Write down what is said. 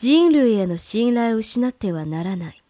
人類への信頼を失ってはならない。